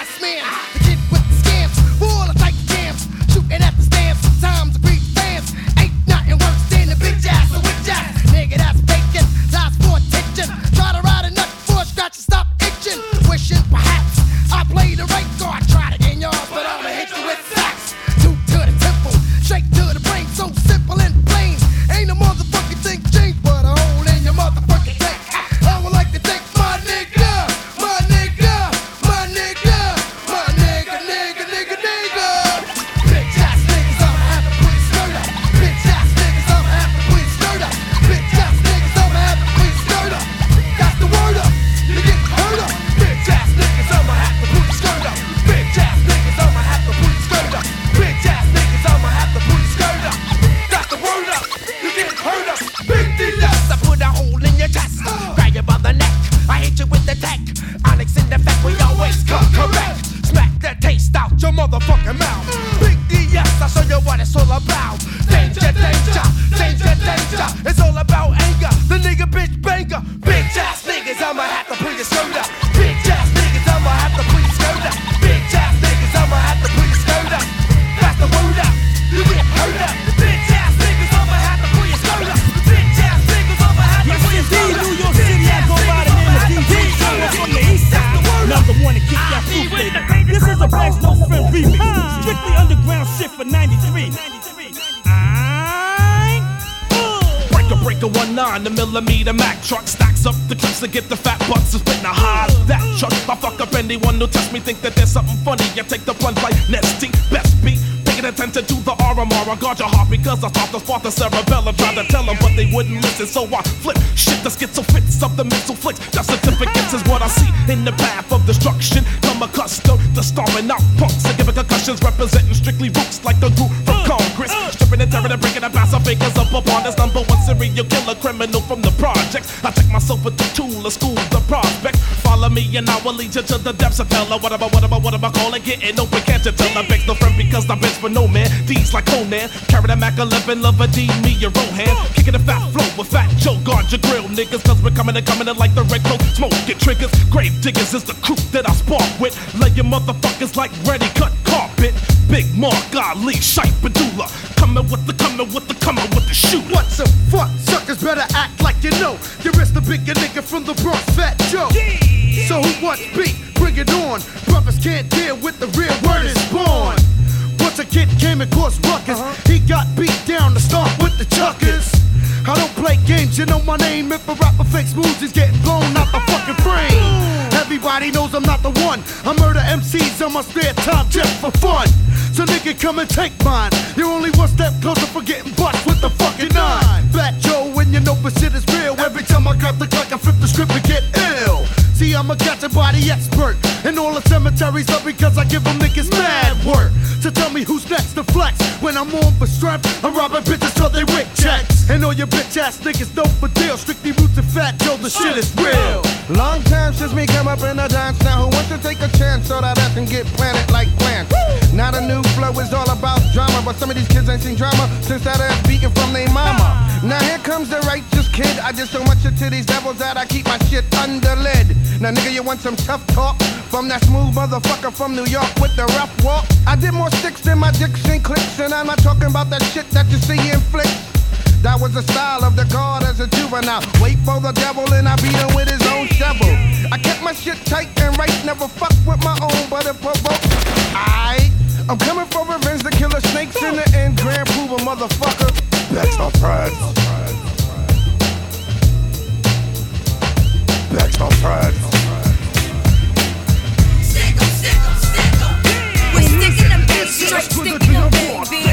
ass man? Wouldn't so I flip shit the schizo fits of the missile flicks. That certificates is what I see in the path of destruction. Come accustomed to storming out punks and giving concussions, representing strictly roots like the group from Congress. Stripping and tearing and breaking and pass fakers up upon this number one serial killer criminal from the projects. I check myself with the tool of school, the prospect. Follow me and I will lead you to the depths of hell. What about, what about, what about calling? Getting open, can't you tell? I begs no friend because I bitch for no man. D's like Conan. Carry the Mac 11, love a D, me your Rohan. Kicking a fat flow with Fat Joe. Guard your grill, niggas, cause we're coming and coming in like the red coat. Smoking triggers. Grave diggers is the crew that I spark with. Laying motherfuckers like ready cut carpet. Big Mark Ali, Shipe Badula. Coming with the coming with the coming with the shoot. What the fuck? Suckers better act like you know. You risk the bigger nigga from the Bronx, Fat Joe. So who wants beat? Bring it on. Brothers can't deal with the real word is born. Once a kid came and caused ruckus, uh-huh. he got beat down to start with the chuckers. I don't play games, you know my name. If a rapper fakes moves, he's getting blown out the fucking frame. Everybody knows I'm not the one. I murder MCs on my spare time just for fun. So nigga, come and take mine. You're only one step closer for getting I'm a catch and body expert. And all the cemeteries love because I give them niggas mad work. So tell me who's next to flex. When I'm on for strength, I'm robbing bitches till they wick checks. And all your bitch ass niggas know for deal. Strictly roots and fat Joe, the shit is real. Long time since me come up in the dance now. Who wants to take a chance so that I can get planted like plants? Not a new flow is all about drama, but some of these kids ain't seen drama since that ass beating from their mama. Now here comes the righteous kid. I did so much to these devils that I keep my shit under lid. Now nigga, you want some tough talk from that smooth motherfucker from New York with the rough walk? I did more sticks than my Dixon clicks, and I'm not talking about that shit that you see in flicks. That was the style of the guard as a juvenile. Wait for the devil and I beat him with his own shovel. I kept my shit tight and right, never fuck with my own, but it provoked. I, I'm coming for revenge to kill the snakes in the end. Grand prove a motherfucker. That's my pride. That's my pride. We're sticking them baby, straight sticking them baby.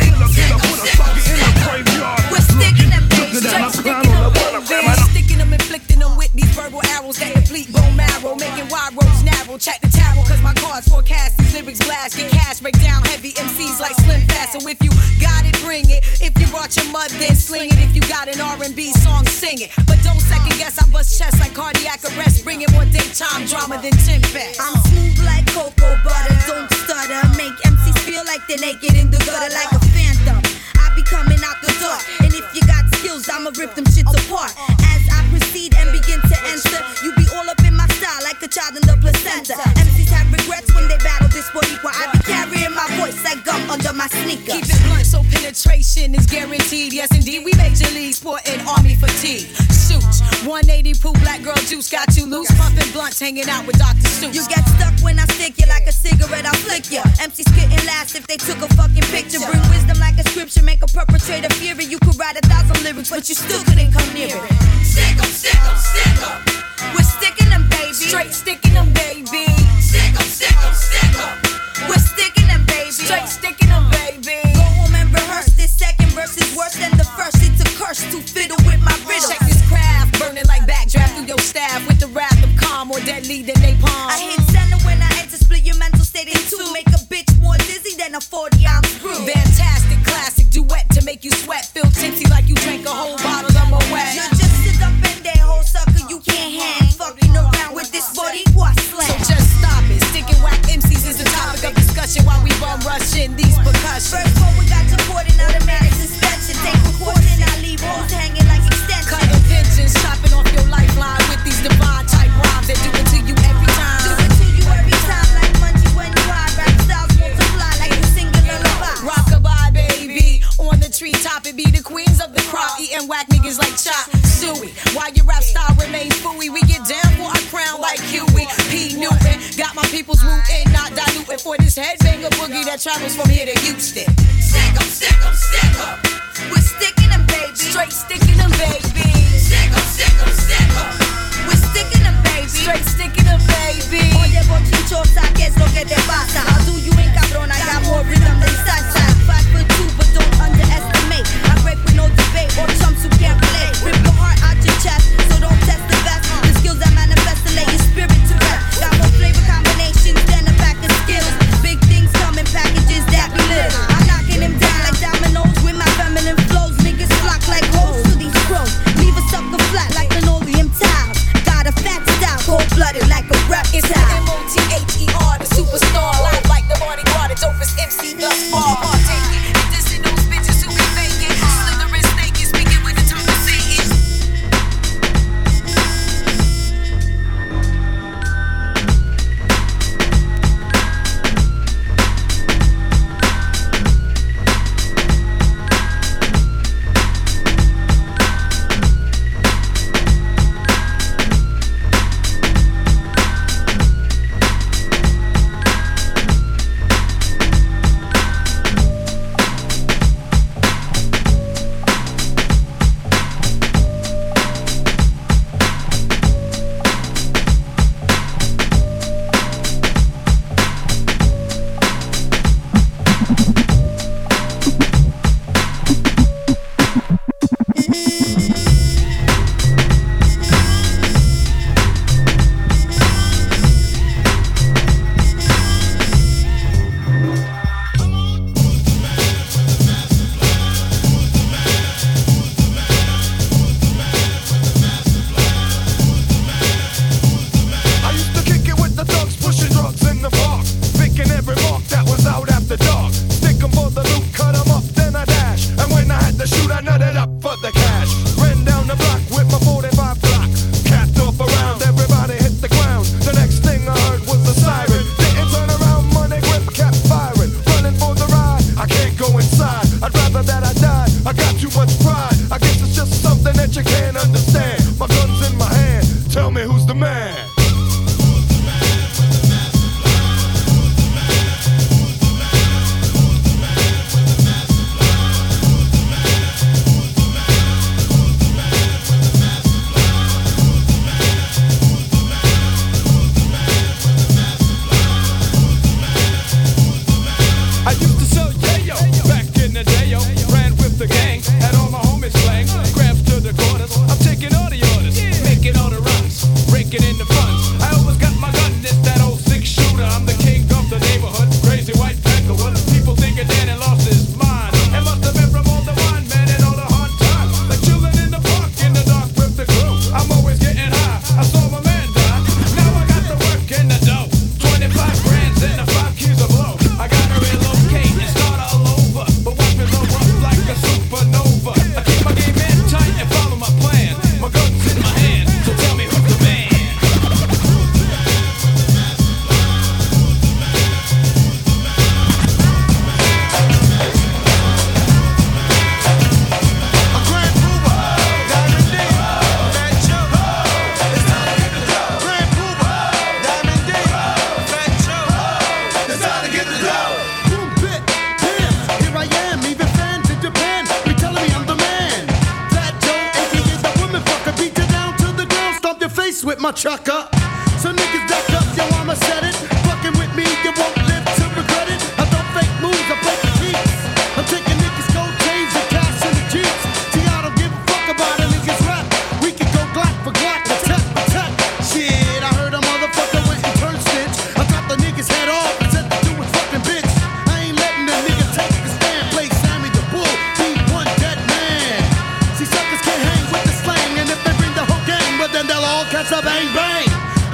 We're sticking them baby, straight sticking them baby. Sticking them, inflicting them with these verbal arrows that deplete bone marrow, making wide roads narrow. Check the tarot, cause my cards forecast these lyrics blast. Get cash, break down heavy MCs like Slim Fast. So if you got it, bring it. If you brought your mud, then sling it. If you got an R&B song, sing it. But don't second guess, I bust chest like cardiac arrest. Bringing more daytime drama than Tim Fest. I'm girl juice got you loose. Pumping blunts, hanging out with Dr. Seuss. You get stuck when I stick you like a cigarette, I'll flick you. MCs couldn't last if they took a fucking picture. Bring wisdom like a scripture, make a perpetrator fury. You could write a thousand lyrics, but you still couldn't come near it. Stick 'em, stick 'em, stick 'em. We're sticking them, baby. Straight sticking them, baby. Stick 'em, stick 'em, stick 'em. We're sticking them, baby. Straight sticking deadly than napalm. I hit center when I enter, split your mental state in two. Make a bitch more dizzy than a 40 ounce screw. Fantastic classic duet to make you sweat, feel tipsy like you drank a whole bottle of Moet. You're just sit up in there, whole sucker. You can't hang. Fucking around with this body, what So just stop it. Sticking whack MCs is the topic of discussion while we bum rushing gotta niggas like Chop Suey. While your rap style remains fooey, we get down for our crown like Huey P. Newton. Got my people's rootin', not diluting for this headbanger boogie that travels from here to Houston.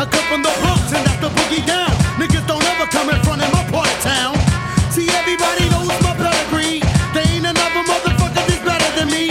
I come from the Bronx and that's the boogie down. Niggas don't ever come in front of my part of town. See, everybody knows my pedigree. They ain't another motherfucker that's better than me.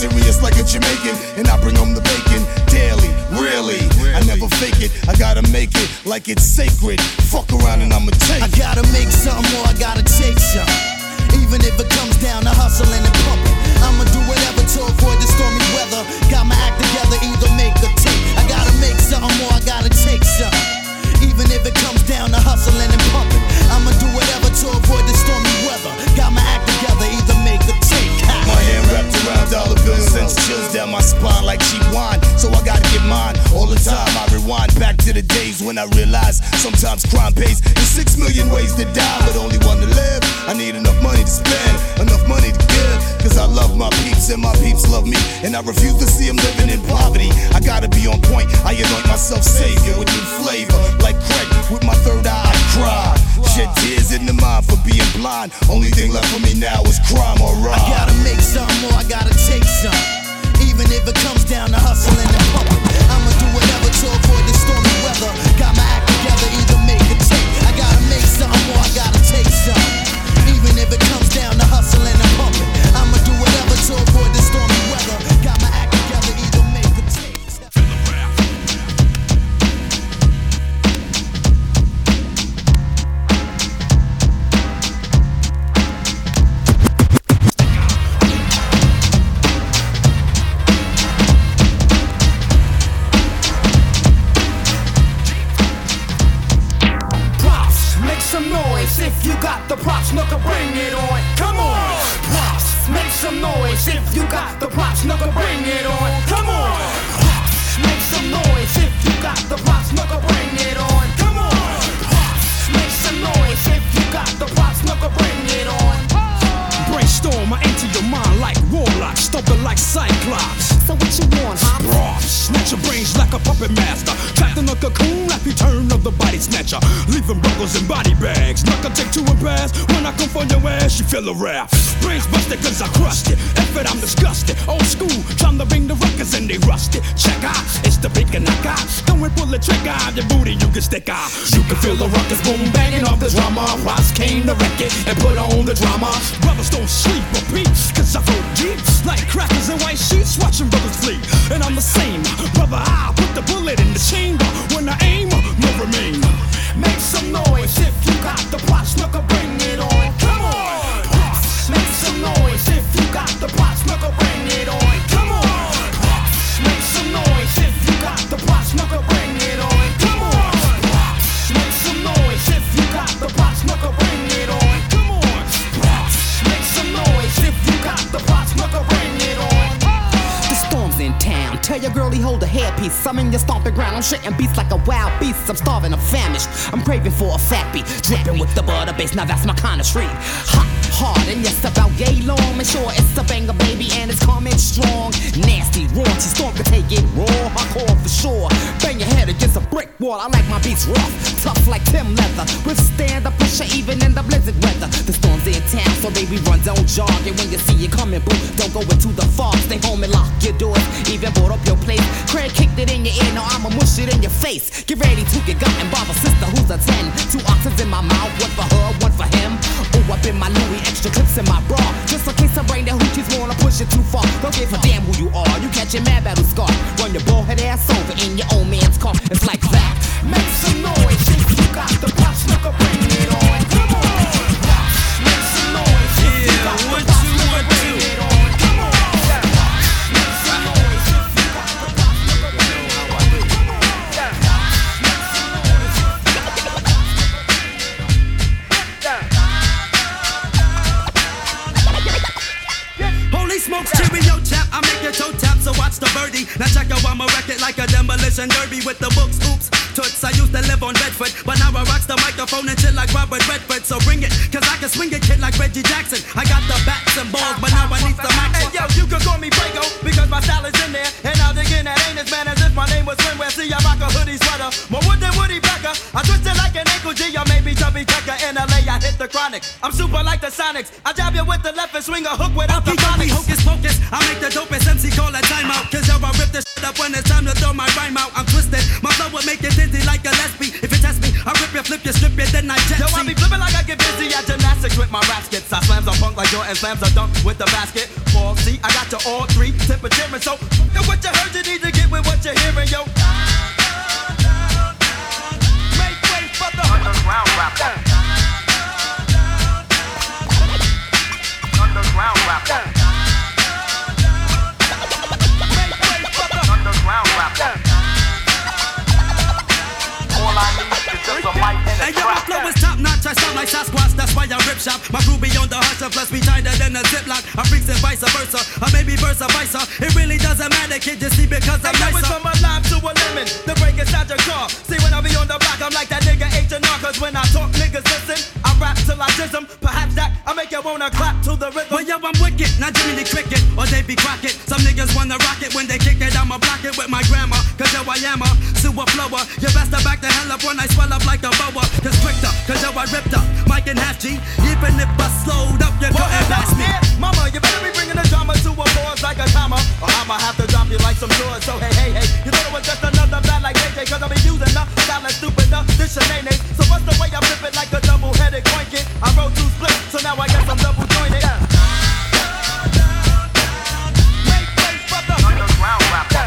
Serious like a Jamaican, and I bring home the bacon daily. Really, I never fake it. I gotta make it like it's sacred. Fuck around and I'ma take I gotta make something or I gotta take something. Even if it comes down to hustling and pumping, I'ma do whatever to avoid the stormy weather. Got my act together, either make or take. I gotta make something or I gotta take something. Even if it comes down to hustling and pumping, I'ma do whatever to avoid dollar bills sends chills down my spine like cheap wine. So I gotta get mine all the time. I rewind back to the days when I realized sometimes crime pays. There's six million ways to die, but only one to live. I need enough money to spend, enough money to give. Cause I love my peeps and my peeps love me. And I refuse to see them living in poverty. I gotta be on point. I anoint myself savior with new flavor. Like Craig, with my third eye, I cry. Shed tears in the mind for being blind. Only thing left for me now is crime or I rob. gotta make something or I gotta take something. Even if it comes down to hustling and pumping, I'ma do whatever to avoid the puppet master. A cocoon like return of the body snatcher. Leaving buckles and body bags. Not gonna take two and pass. When I come for your ass, you feel a rap. Brains busted cause I crushed it. It, I'm disgusted. Old school, trying to bring the records and they rusted. Check out, it's the big and I got. Don't pull the trigger your booty, you can stick out. You can feel the ruckus boom banging off the drama. Ross came to wreck it and put on the drama. Brothers don't sleep or peep, cause I float deep. Like crackers in white sheets, watching brothers flee. And I'm the same, brother. I put the bullet in the chamber. When I aim, no remain. Make some noise if you got the props, knuckle bring it on. Come on. Make some noise if you got the props, knuckle bring it on. Tell your girlie hold a hairpiece. I'm in your stomping ground. I'm shitting beats like a wild beast. I'm starving, I'm famished. I'm craving for a fat beat. Dripping with the butter base. Now that's my kind of street. Hot, hard, and yes, about yay long. Make sure it's a banger, baby, and it's coming strong. Nasty, raunchy, storm can take it raw. Hardcore for sure. Bang your head against a brick wall. I like my beats rough, tough like Tim Leather. Withstand the pressure even in the blizzard weather. The storm's in town, so baby, run, don't jog. And when you see it coming, boo, don't go into the fog. Stay home and lock your doors. Even board up your place. Craig kicked it in your ear, now I'ma mush it in your face. Get ready to get got and bother sister who's a 10. Two oxys in my mouth, one for her, one for him. Oh, up in my Louis, extra clips in my bra. Just in case I bring the hoochies wanna push it too far. Don't give a damn who you are. You catch your mad battle scar. Run your bald head ass over in your old man's car. It's like that. Make some noise if you got the props, knuckle bring it on. Come on. Make some noise if you got the your toe tap, so watch the birdie. Now check out I'ma wreck it like a demolition derby with the books, oops, toots. I used to live on Bedford, but now I rocks the microphone and chill like Robert Redford. So bring it, cause I can swing a kid like Reggie Jackson. I got the bats and balls, but now I need some action. Hey yo, you can call me Brago because my style is in there. And I'll dig in that anus, man, as if my name was Swimwear. See, I rock a hoodie sweater, more wood than Woody Becker. I twist it like an ankle G, or maybe Chubby Checker. In LA, I hit the chronic. I'm super like the Sonics. I jab you with the left and swing a hook without the Keep me phonics. hocus pocus. I make the dopest MC call a timeout. Cause yo, I rip this shit up when it's time to throw my rhyme out. I'm twisted. My flow will make you dizzy like a lesbian. If you test me, I rip you, flip you, strip you, then I jet Yo, I be flipping like I get busy at gymnastics with my rap skits. I slams on punk like Jordan slams a dunk with the basket. Ball, see, I got you all three, tip of cheering. So, yo, what you heard, you need to get with what you're hearing, yo. Make way for the underground rapper. Underground rapper. Hey, yo, my flow is notch. I sound like Sasquatch, that's why I rip shop. My crew be on the hustle, plus we tighter than a ziplock. I freaks and vice versa, I or maybe versa versa. It really doesn't matter, kid. Just see because I'm Hey, yo, it's nicer. from a lime to a lemon. The break inside your car. See, when I be on the block, I'm like that nigga H&R. Cause when I talk, niggas listen. I rap till I jism. Perhaps that I make you wanna clap to the rhythm. Well, yo, I'm wicked, not Jiminy Cricket or Davy Crockett. Some niggas wanna rock it when they kick it. I'ma block it with my grammar. Cause yo, I am a sewer flower. You best to back the hell up when I swell up like a boa. Cause stricter, cause yo, I ripped up. Mike and half G. Even if I slowed up, you Well, couldn't if pass that's me. it, mama, you better be bringing the drama to a pause like a comma. Or I'ma have to drop you like some drawers. So hey, hey, hey, you thought it was just another bad like JJ. Cause I be using the style like stupid, the this shenanigans. So what's the way I flip it like a double-headed coin kid? I wrote two splits, so now I guess I'm double jointed. Make way for the underground rapper.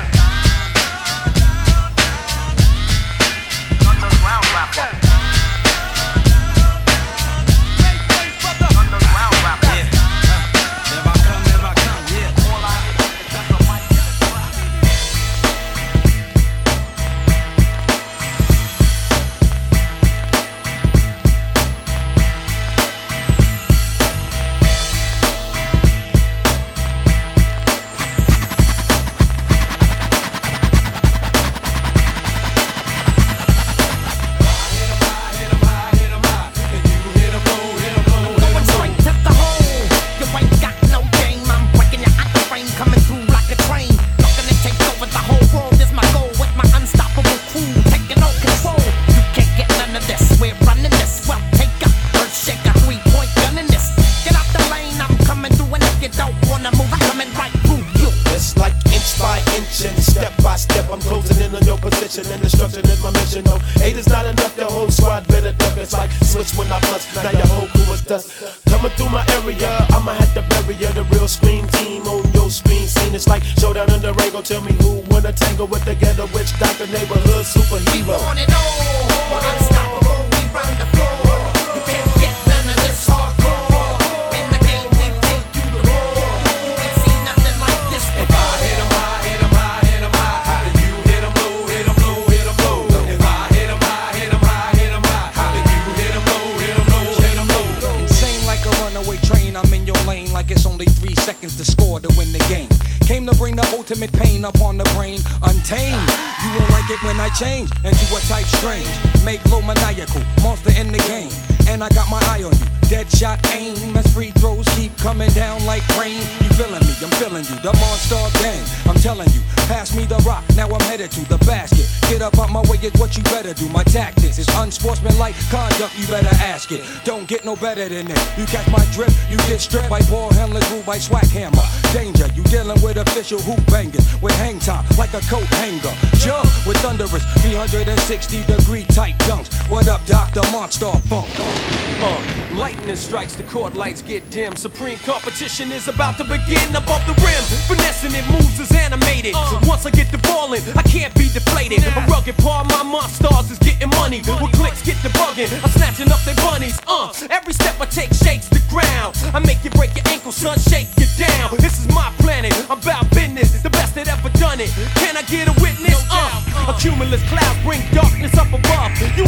Better than. You catch my drift, you get stripped by ball handlers, ruled by swag hammer. Danger, you dealing with official hoop bangers with hang time like a coat hanger. Jump with thunderous 360 degree tight dunks. What up, Dr. Monster Funk? Uh, lightning strikes, the court lights get dim. Supreme competition is about to begin above the rim. Finessing it moves is animated. So once I get the ball in, I can't be deflated. Rugged part, my monsters is getting money. With clicks, get the bugging. I'm snatching up their bunnies. Uh, every step I take shakes the ground. I make you break your ankle, son, shake you down. This is my planet. I'm about business. The best that ever done it. Can I get a witness? Uh, a cumulus cloud bring darkness up above. You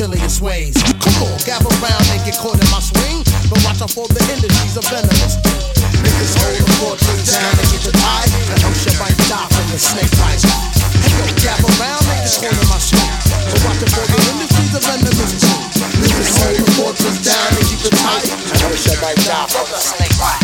silliest ways. Come on, gather round and get caught in my swing. But watch out for the industries of venomous. Niggas hold the fortress down and get your eye. And hope you might die from the snake bite. Hey yo, gather round and get caught in my swing. But watch out for the industries of venomous. Niggas hold the fortress down and keep it tight. And hope you might die from the snake bite.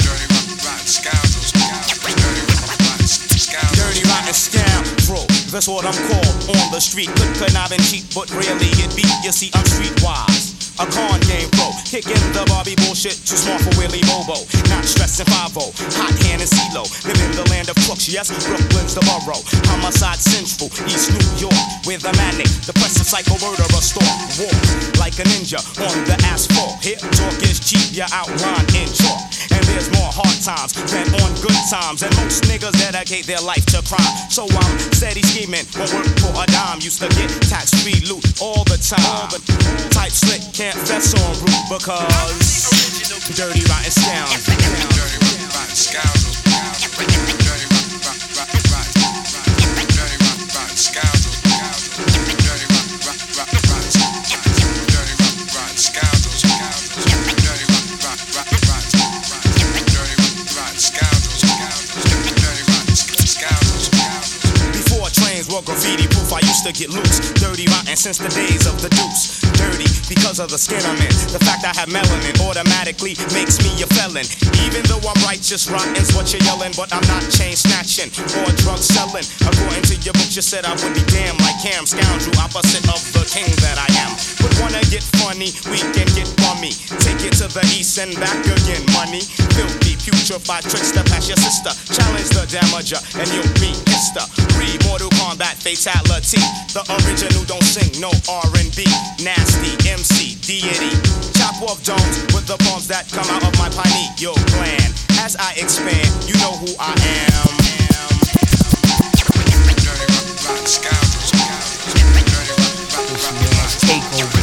Dirty rotten scoundrels. Dirty rotten scoundrels. Dirty rotten scoundrels. That's what I'm called on the street. Could connive and cheat, but really it be. You see, I'm streetwise. A con game pro, kicking the Barbie bullshit, too small for Willie Bobo. Not stressing 5 hot hand and CeeLo. Live in the land of crooks, yes, Brooklyn's the borough. Homicide central, East New York, with a manic, depressive psycho murderer storm. Walk like a ninja on the asphalt. Hip talk is cheap, you're outlined in chalk there's more hard times than on good times. And most niggas dedicate their life to crime. So I'm steady scheming, won't work for a dime. Used to get tax free loot all the time. All type slick, can't fess on route because dirty rotten sounds. Dirty rotten scoundrels. To get loose. Dirty rotten since the days of the deuce. Dirty because of the skin I'm in. The fact I have melanin automatically makes me a felon. Even though I'm righteous, rotten's what you're yelling, but I'm not chain snatching or drug selling. According to your book, you said I would be damned like Cam, scoundrel, opposite of the king that I am. But wanna get funny, we can get bummy. Take it to the east and back again, money. Filthy, putrefied tricks to pass your sister. Challenge the damager, and you'll be Mr. history. Mortal Kombat fatality. The original don't sing no R&B. Nasty MC deity. Chop off domes with the bombs that come out of my pineal gland. As I expand, you know who I am. Scoundrels. Dirty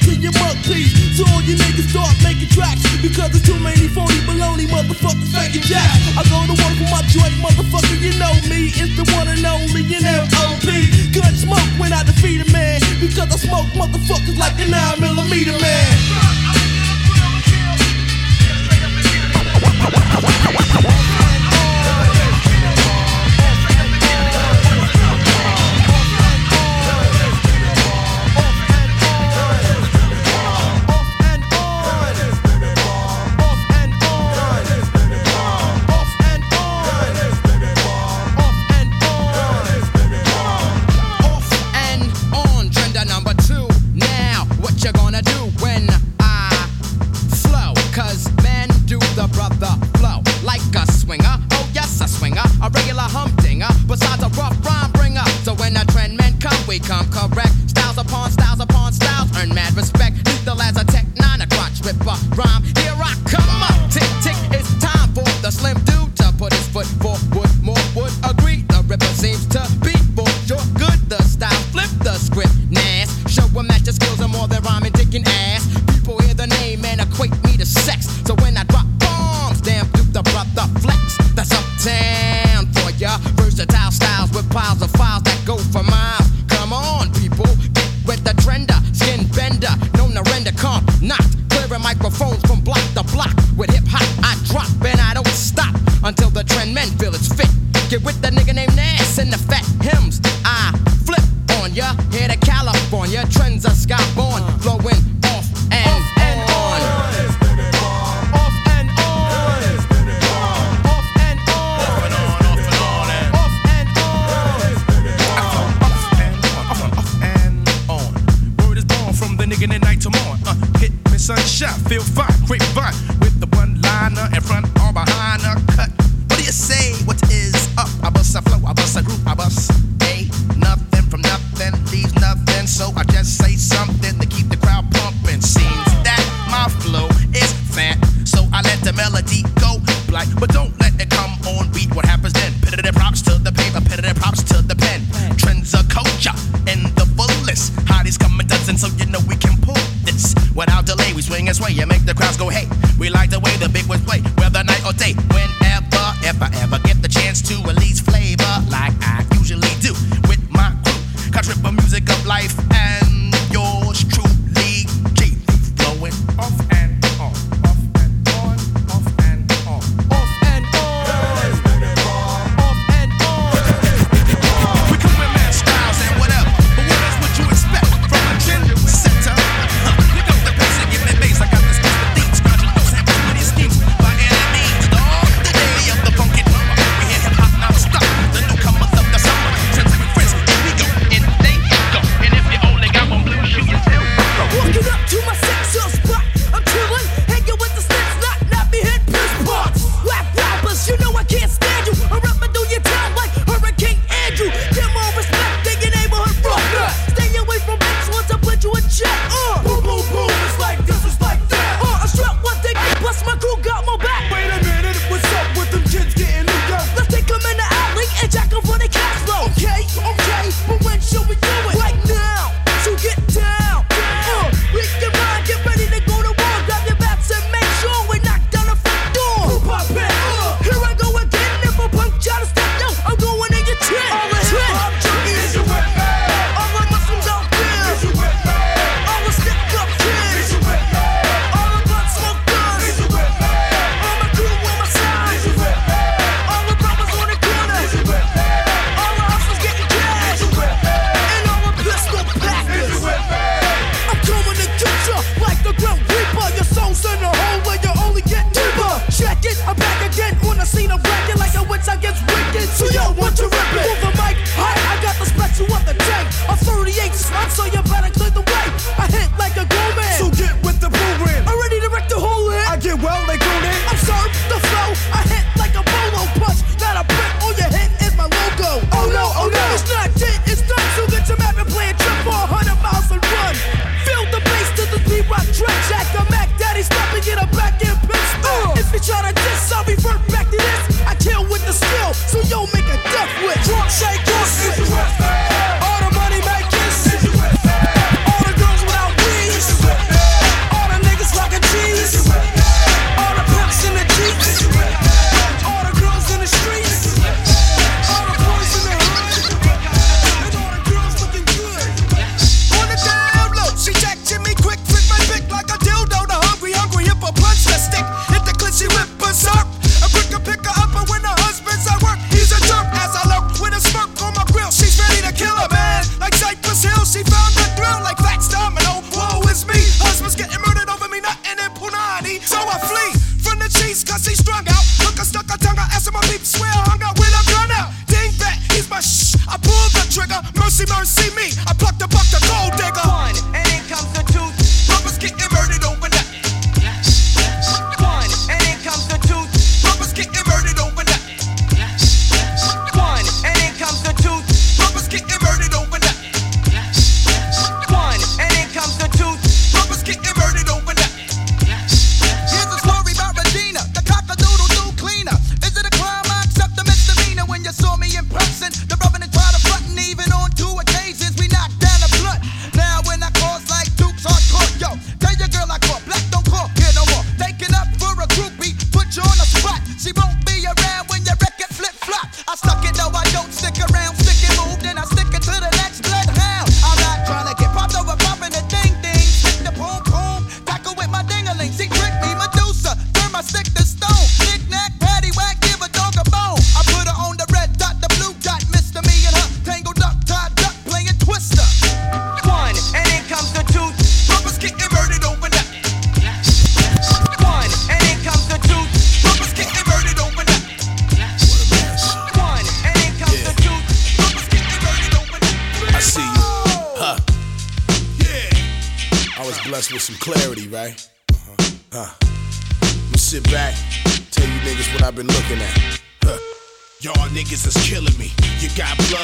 to your mug, please. So all you niggas start making tracks. Because there's too many phony baloney motherfuckers faking jack. I go to work with my joint, motherfucker, you know me. It's the one and only in L.O.P. Gun smoke when I defeat a man. Because I smoke motherfuckers like a 9 millimeter man. shot, feel fine, quick fun with the one liner in front or behind a cut. What do you say?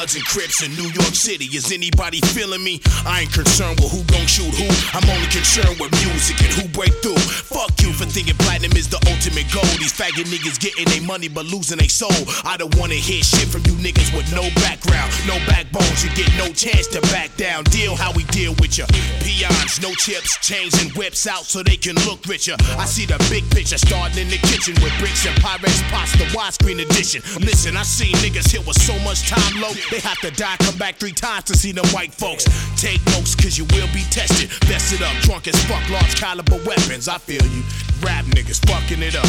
Bloods and crips in New York City. Is anybody feeling me? I ain't concerned with who gon' shoot who. I'm only concerned with music and who break through. Fuck you for thinking platinum is the ultimate goal. These faggot niggas getting their money but losing their soul. I don't wanna hear shit from you niggas with no background, no backbones. You get no chance to back down. Deal how we deal with ya. Peons, no chips, chains and whips out so they can look richer. I see the big picture starting in the kitchen with bricks and Pyrex pots, the widescreen edition. Listen, I seen niggas hit with so much time low, they have to die, come back three times to see them white folks. Take notes, cause you will be tested. Best it up, drunk as fuck, large caliber weapons. I feel you. Rap niggas fucking it up.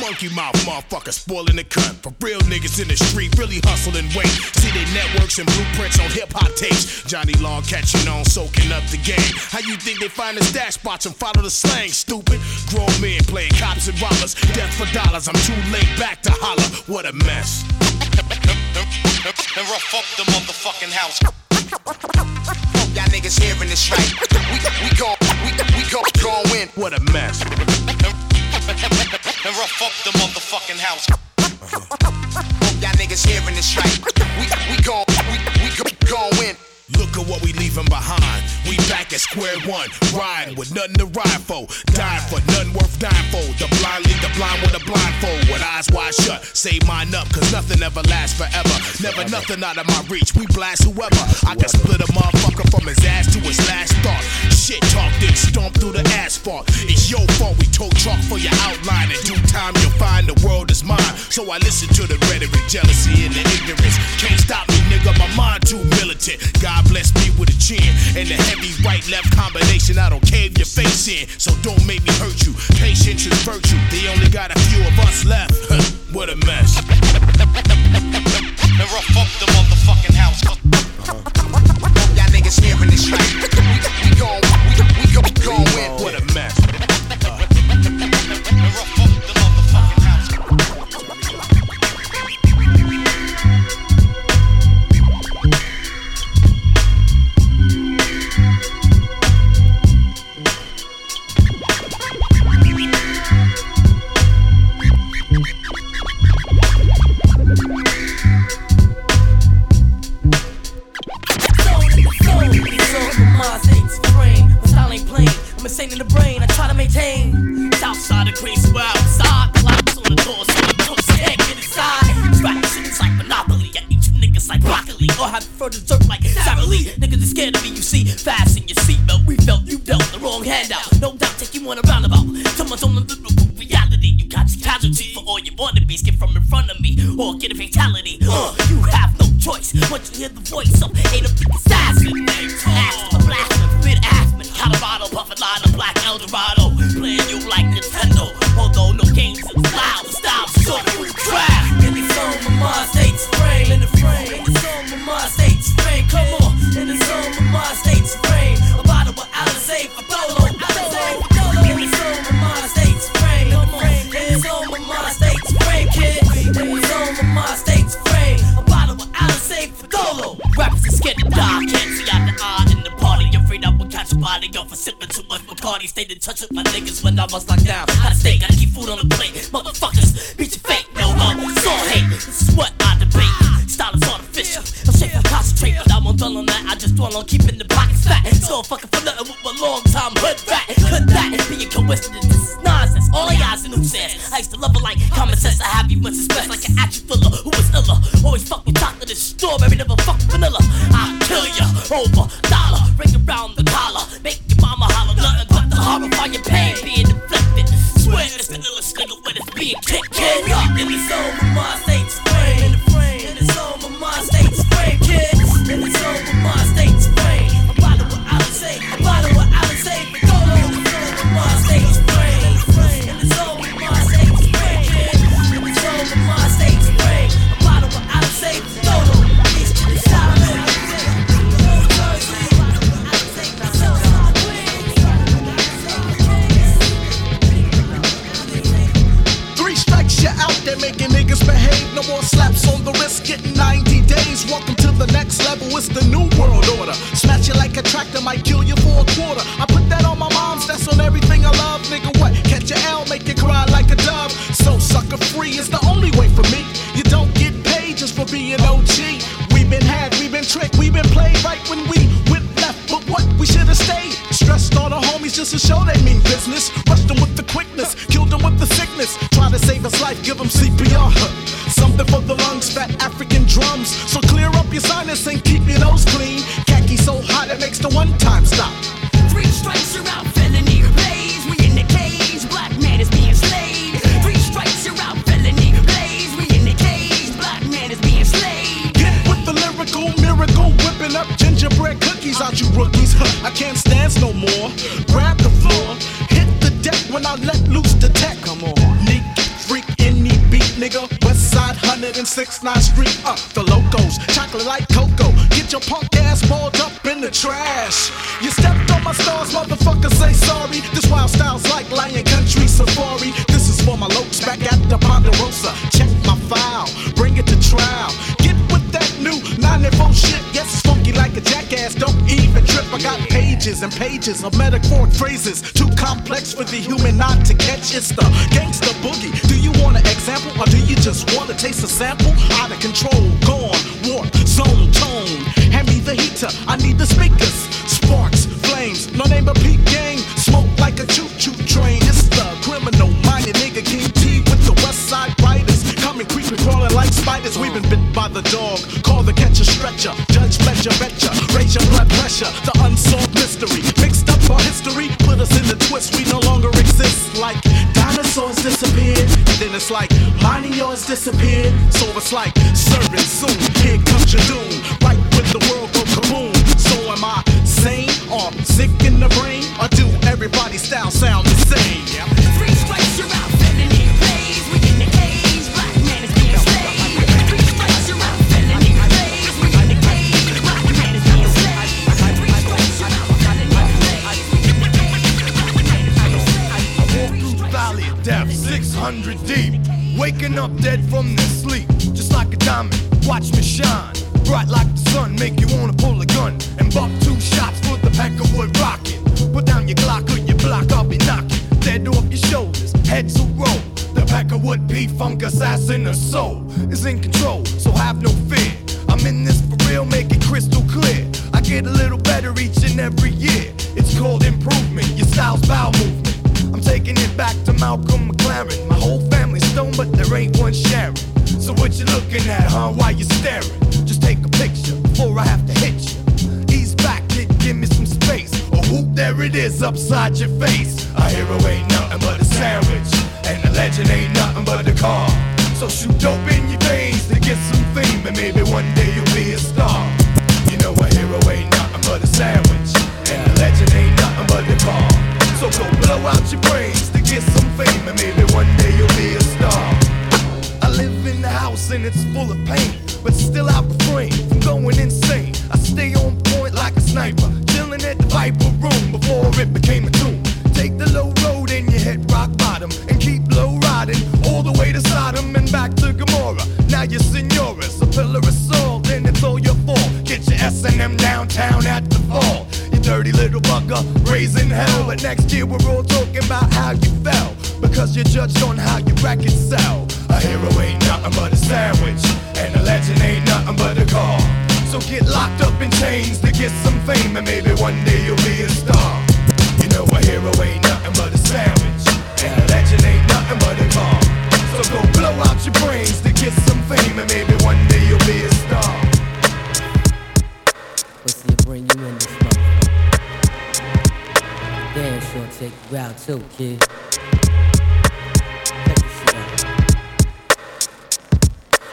Monkey mouth motherfuckers spoiling the cut. For real niggas in the street, really hustle and wait. See they networks and blueprints on hip hop tapes. Johnny Long catching on, soaking up the game. How you think they find the stash spots and follow the slang, stupid? Grown men playing cops and robbers. Death for dollars, I'm too late back to holler. What a mess. and rough up the motherfucking house. Y'all niggas hearing this right. We we gon' we we gon' win. What a mess. And rough up the motherfucking house. Y'all niggas hearing this right. We we gon' we we win. Look at what we leaving behind. We back at square one, riding with nothing to ride for, dying for nothing worth dying for. The blind lead the blind with a blindfold, with eyes wide shut. Save mine up, cause nothing ever lasts forever. Never nothing out of my reach. We blast whoever. I can split a motherfucker from his ass to his last thought. Shit talk, then stomp through the asphalt. It's your fault we told chalk for your outline. In due time, you'll find the world is mine. So I listen to the rhetoric, jealousy, and the ignorance. Can't stop me, nigga. My mind too militant. God bless me with a chin and a heavy right left combination. I don't cave your face in, so don't make me hurt you. Patience is virtue. They only got a few of us left. what a mess. And rough up the motherfucking house. Uh-huh. Y'all niggas hearing this right. We we gon' we we gon' gon' win. When I was locked down. To stay, gotta keep food on the plate. Motherfuckers, beat your fate, no love, it's all hate. This is what I debate. Style is artificial. I'm safe from concentrate, but I won't dwell on that. I just dwell on keeping the pockets fat. So fucking for nothing with my long time hood fat. Could that be a coincidence? This is nonsense. All I got is new sense. I used to love it like common sense. I have you when suspect like an action filler who was iller. Always fuck with chocolate and strawberry, never fuck vanilla. I'll kill ya over Kid up in the zone, my You stepped on my stars, motherfucker, say sorry. This wild style's like Lion Country Safari. This is for my lokes back at the Ponderosa. Check my file, bring it to trial. Get with that new 94 shit. Yes, it's funky like a jackass. Don't even trip. I got pages and pages of metaphoric phrases. Too complex for the human eye to catch. It's the gangster boogie. Do you want an example or do you just want to taste a sample? Out of control, gone, warp, zone, tone. Hand me the heater. I need the speakers. No name but Pete Gang. Smoke like a choo choo train. It's the criminal minded nigga King Tee with the West Side Riders. Coming creeping, crawling like spiders. We've been bit by the dog. Call the catcher stretcher. Judge Fletcher, betcha. Raise your blood pressure. The unsolved mystery. Mixed up our history. Put us in the twist. We no longer exist. Like dinosaurs disappeared. And then it's like mine and yours disappeared. So it's like serving soon. Here comes your doom. Everybody's style sound the same? Three strikes, you're out, felony. We in the cage. Black man is being. Three strikes, you're out, felony. Blaze, we in the cage. Black man is being slayed. Three strikes, you're out, felony. Blaze, we in the cage. Black man is being slayed. I walk through the valley of death, 600 deep. Waking up dead from their sleep, just like a diamond. Watch me shine, bright like the sun. Make you wanna pull a gun and buck two shots for the pack of wood rocking. Put down your Glock heads will roll. The pack of wood P funk assassin, the soul is in control, so have no fear. I'm in this for real, make it crystal clear. I get a little better each and every year. It's called improvement, your style's bowel movement. I'm taking it back to Malcolm McLaren. My whole family's stoned, but there ain't one sharing. So what you looking at, huh? Why you staring? Just take a picture before I have to hit you. There it is upside your face. A hero ain't nothing but a sandwich, and a legend ain't nothing but a car. So shoot dope in your veins to get some fame, and maybe one day you'll be a star. You know a hero ain't nothing but a sandwich, and a legend ain't nothing but a car. So go blow out your brains to get some fame, and maybe one day you'll be a star. I live in the house and it's full of pain, but still I refrain from going insane. I stay on point like a sniper, chilling at the Viper Now you're a pillar of salt, and it's all your fault. Get your S&M downtown at the fall. You dirty little bugger, raising hell. But next year we're all talking about how you fell. Because you're judged on how your records sell. A hero ain't nothing but a sandwich. And a legend ain't nothing but a car. So get locked up in chains to get some fame. And maybe one day you'll be a star. You know a hero ain't nothing but a sandwich. Your brains to get some fame. And maybe one day you'll be a star. Bring you in this. Damn sure take you out too, kid.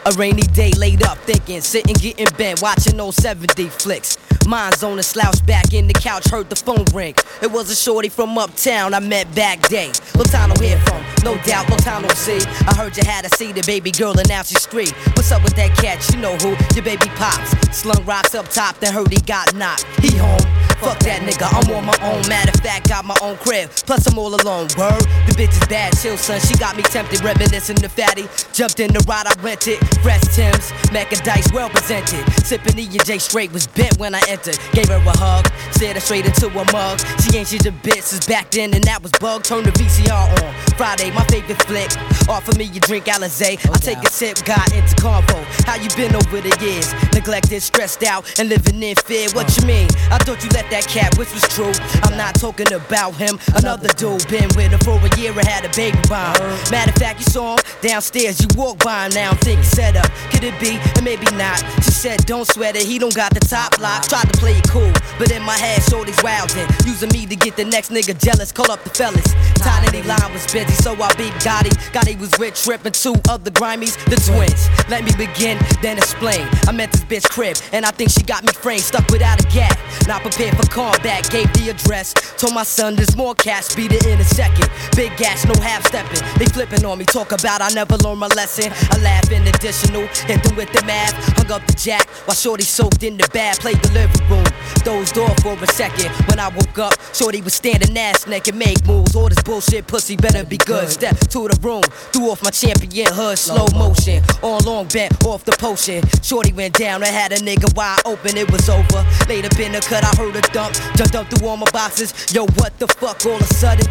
A rainy day laid up thinking, sitting getting bent, watching old 70 flicks. Mine's on a slouch back in the couch, heard the phone ring. It was a shorty from uptown I met back day. Lotano here from, no doubt, Lotano see. I heard you had a see the baby girl and now she's street. What's up with that cat? You know who? Your baby pops. Slung rocks up top, then heard he got knocked. He home. Fuck that nigga, I'm on my own. Matter of fact, got my own crib. Plus, I'm all alone. Word, the bitch is bad, chill, son. She got me tempted, reminiscing the fatty. Jumped in the ride, I rented. Fresh Tim's, Mac and Dice, well presented. Sipping E and straight was bent when I entered. Gave her a hug, said her straight into a mug. She ain't she's a bitch since back then, and that was bug. Turn the VCR on. Friday, my favorite flick. Offer me a drink, Alizé. Oh, I take a sip, got into convo. How you been over the years? Neglected, stressed out, and living in fear. What you mean? I thought you let that cat, which was true. I'm not talking about him. Another dude been with her for a year and had a baby by him. Uh-huh. Matter of fact, you saw him downstairs. You walk by him now. I'm thinking set up. Could it be? And maybe not. She said, don't sweat it. He don't got the top lock. Tried to play it cool, but in my head, shorty's wildin'. Using me to get the next nigga jealous. Call up the fellas. Tiny line was busy, so I beat Gotti. Gotti was rich, trippin' two of the grimies, the twins. Let me begin, then explain. I met this bitch crib, and I think she got me framed, stuck without a gap. Not prepared for combat, gave the address. Told my son there's more cash, beat it in a second. Big gas, no half stepping. They flippin' on me, talk about I never learned my lesson. I laugh in additional, hit them with the math. Hung up the jack while Shorty soaked in the bath, played the living room. Dozed off for a second. When I woke up, Shorty was standing ass naked, make moves. All this bullshit pussy better be good. Step to the room, threw off my champion hood, slow motion. On long bent off the potion. Shorty went down, I had a nigga wide open, it was over. Laid up in the cut, I heard a dump. Jumped up through all my boxes. Yo, what the fuck all of a sudden?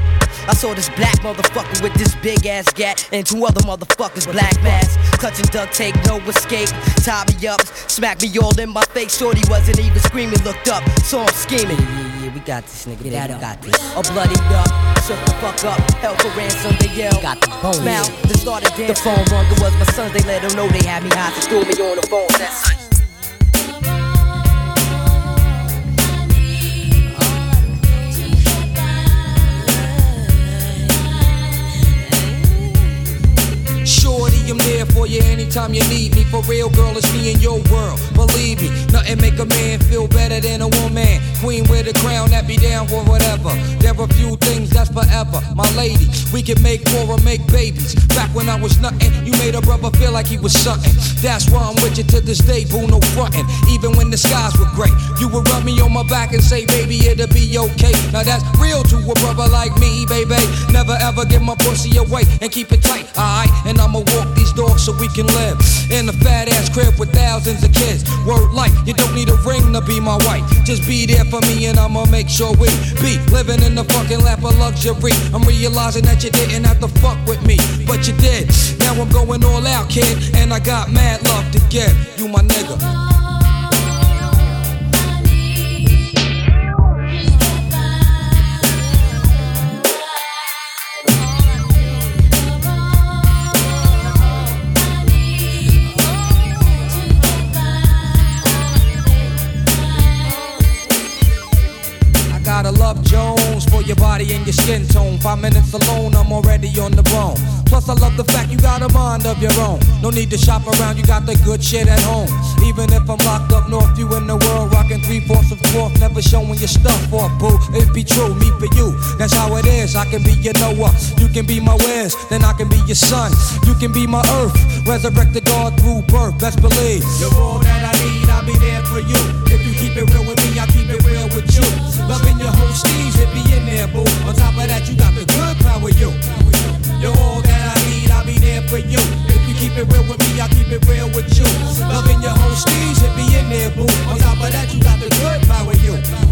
I saw this black motherfucker with this big ass gat and two other motherfuckers black mask. Clutching duct tape, no escape. Tie me up, smack me all in my face. Shorty wasn't even screaming, looked up, saw him scheming. Yeah, yeah, yeah, we got this nigga. Get that we got this. A bloody up, shook the fuck up, held for ransom, they yell. Got the phone. Yeah. they started dancing. The phone rung, it was my sons, they let them know they had me hostage. Threw me on the phone, that's I'm there for you anytime you need me. For real, girl, it's me in your world. Believe me, nothing make a man feel better than a woman. Queen with a crown that be down for whatever. There are few things that's forever. My lady, we can make more or make babies. Back when I was nothing, you made a brother feel like he was something. That's why I'm with you to this day, boo, no frontin'. Even when the skies were gray, you would rub me on my back and say, baby, it'll be okay. Now that's real to a brother like me, baby. Never ever give my pussy away and keep it tight, alright? And I'ma walk these dogs so we can live in a fat ass crib with thousands of kids. Word like you don't need a ring to be my wife. Just be there for me and I'ma make sure we be living in the fucking lap of luxury. I'm realizing that you didn't have to fuck with me, but you did. Now I'm going all out, kid, and I got mad love to give. You my nigga. Your body and your skin tone. Five minutes alone, I'm already on the bone. Plus, I love the fact you got a mind of your own. No need to shop around, you got the good shit at home. Even if I'm locked up north, you in the world, rocking three fourths of cloth, never showing your stuff off, boo. It be true, me for you. That's how it is. I can be your Noah, you can be my Wes, then I can be your son. You can be my earth, resurrect the God through birth, best believe. You're all that I need, I'll be there for you. If you keep it real with me, I'll keep it real with you. Loving your whole steez, it be in there, boo. On top of that, you got the good power, you. You're all that for you. If you keep it real with me, I'll keep it real with you. Loving your whole steez, it be in there, boo. On top of that, you got the good power, you.